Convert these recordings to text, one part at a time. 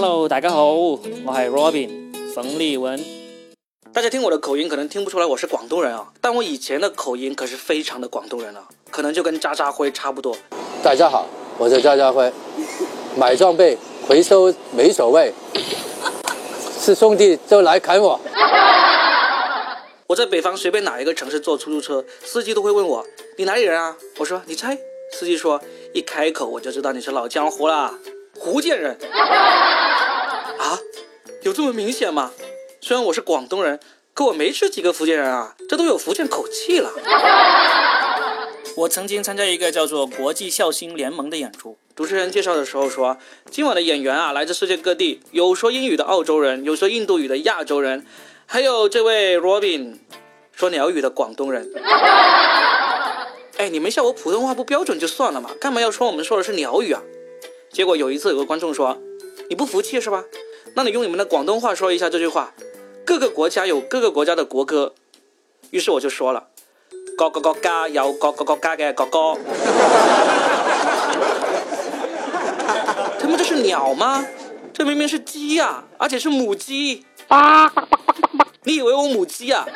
Hello，大家好，我系 Robin 冯立文。大家听我的口音可能听不出来我是广东人啊，但我以前的口音可是非常的广东人啊，可能就跟渣渣辉差不多。大家好，我是渣渣辉，买装备回收没所谓，是兄弟就来砍我。我在北方随便哪一个城市坐出租车，司机都会问我你哪里人啊？我说你猜，司机说一开口我就知道你是老江湖啦，福建人。啊，有这么明显吗？虽然我是广东人，可我没吃几个福建人啊，这都有福建口气了。我曾经参加一个叫做国际笑星联盟的演出，主持人介绍的时候说，今晚的演员啊来自世界各地，有说英语的澳洲人，有说印度语的亚洲人。还有这位 Robin，说鸟语的广东人。哎，你们笑我普通话不标准就算了嘛，干嘛要说我们说的是鸟语啊？结果有一次有个观众说，你不服气是吧？那你用你们的广东话说一下这句话。各个国家有各个国家的国歌，于是我就说了，各个国家有各个国家的国歌。他们这是鸟吗？这明明是鸡呀，而且是母鸡。啊你以为我母鸡啊？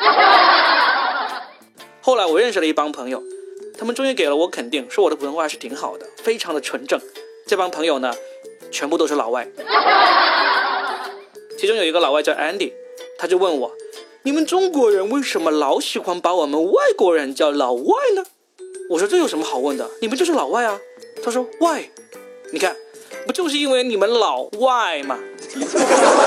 后来我认识了一帮朋友，他们终于给了我肯定，说我的普通话是挺好的，非常的纯正。这帮朋友呢，全部都是老外。其中有一个老外叫 Andy，他就问我：你们中国人为什么老喜欢把我们外国人叫老外呢？我说这有什么好问的？你们就是老外啊。他说：Why？你看，不就是因为你们老外吗？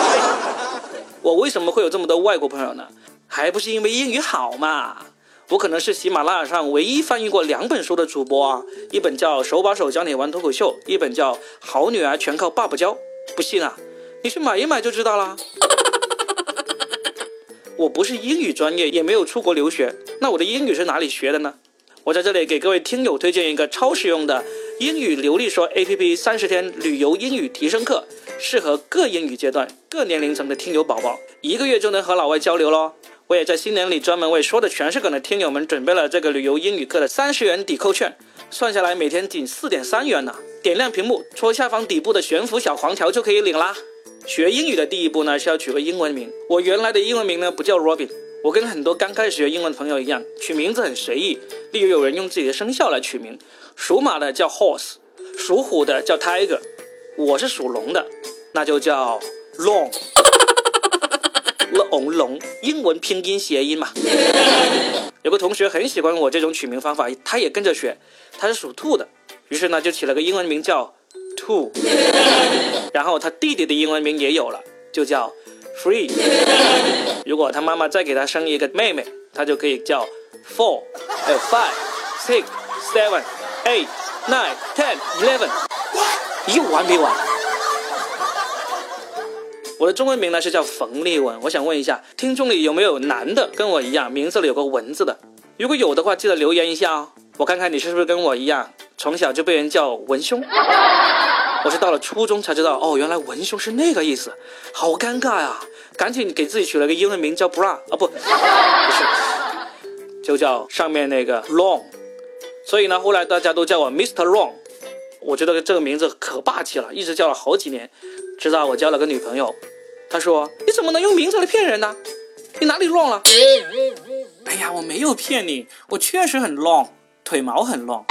我为什么会有这么多外国朋友呢？还不是因为英语好嘛！我可能是喜马拉雅上唯一翻译过两本书的主播啊，一本叫《手把手教你玩脱口秀》，一本叫《好女儿全靠爸爸教》。不信啊，你去买一买就知道啦。我不是英语专业，也没有出国留学，那我的英语是哪里学的呢？我在这里给各位听友推荐一个超实用的英语流利说 APP—— 三十天旅游英语提升课。适合各英语阶段、各年龄层的听友宝宝，一个月就能和老外交流喽。我也在新年里专门为说的全是梗的听友们准备了这个旅游英语课的三十元抵扣券，算下来每天仅四点三元呢。点亮屏幕，戳下方底部的悬浮小黄条就可以领啦。学英语的第一步呢是要取个英文名，我原来的英文名呢不叫 Robin，我跟很多刚开始学英文的朋友一样，取名字很随意。例如有人用自己的生肖来取名，属马的叫 Horse，属虎的叫 Tiger，我是属龙的。那就叫 Long long，英文拼音谐音嘛。有个同学很喜欢我这种取名方法，他也跟着学。他是属兔的，于是呢就起了个英文名叫兔。然后他弟弟的英文名也有了，就叫 free。如果他妈妈再给他生一个妹妹，他就可以叫 four，呃 five，six，seven，eight，nine，ten，eleven。又完没完？我的中文名呢是叫冯立文，我想问一下，听众里有没有男的跟我一样，名字里有个文字的？如果有的话，记得留言一下哦，我看看你是不是跟我一样，从小就被人叫文胸。我是到了初中才知道，哦，原来文胸是那个意思，好尴尬呀！赶紧给自己取了个英文名叫 Bra 啊，不，不是，就叫上面那个 Long。所以呢，后来大家都叫我 Mr. Long，我觉得这个名字可霸气了，一直叫了好几年。直到我交了个女朋友，她说：“你怎么能用名字来骗人呢？你哪里 long 了？” 哎呀，我没有骗你，我确实很 long，腿毛很 long。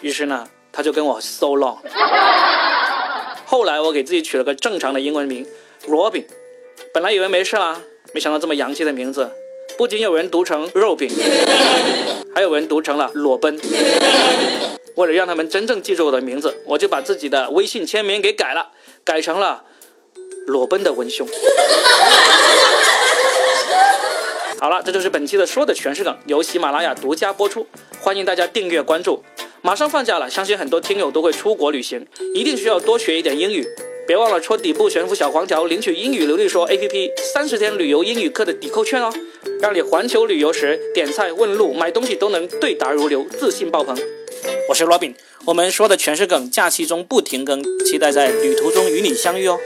于是呢，他就跟我 so long。后来我给自己取了个正常的英文名 Robin，本来以为没事啦，没想到这么洋气的名字，不仅有人读成肉饼，还有人读成了裸奔。为了让他们真正记住我的名字，我就把自己的微信签名给改了。改成了裸奔的文胸。好了，这就是本期的说的全是梗，由喜马拉雅独家播出，欢迎大家订阅关注。马上放假了，相信很多听友都会出国旅行，一定需要多学一点英语。别忘了戳底部悬浮小黄条领取英语流利说 APP 三十天旅游英语课的抵扣券哦，让你环球旅游时点菜问路买东西都能对答如流，自信爆棚。我是 Robin，我们说的全是梗，假期中不停更，期待在旅途中与你相遇哦。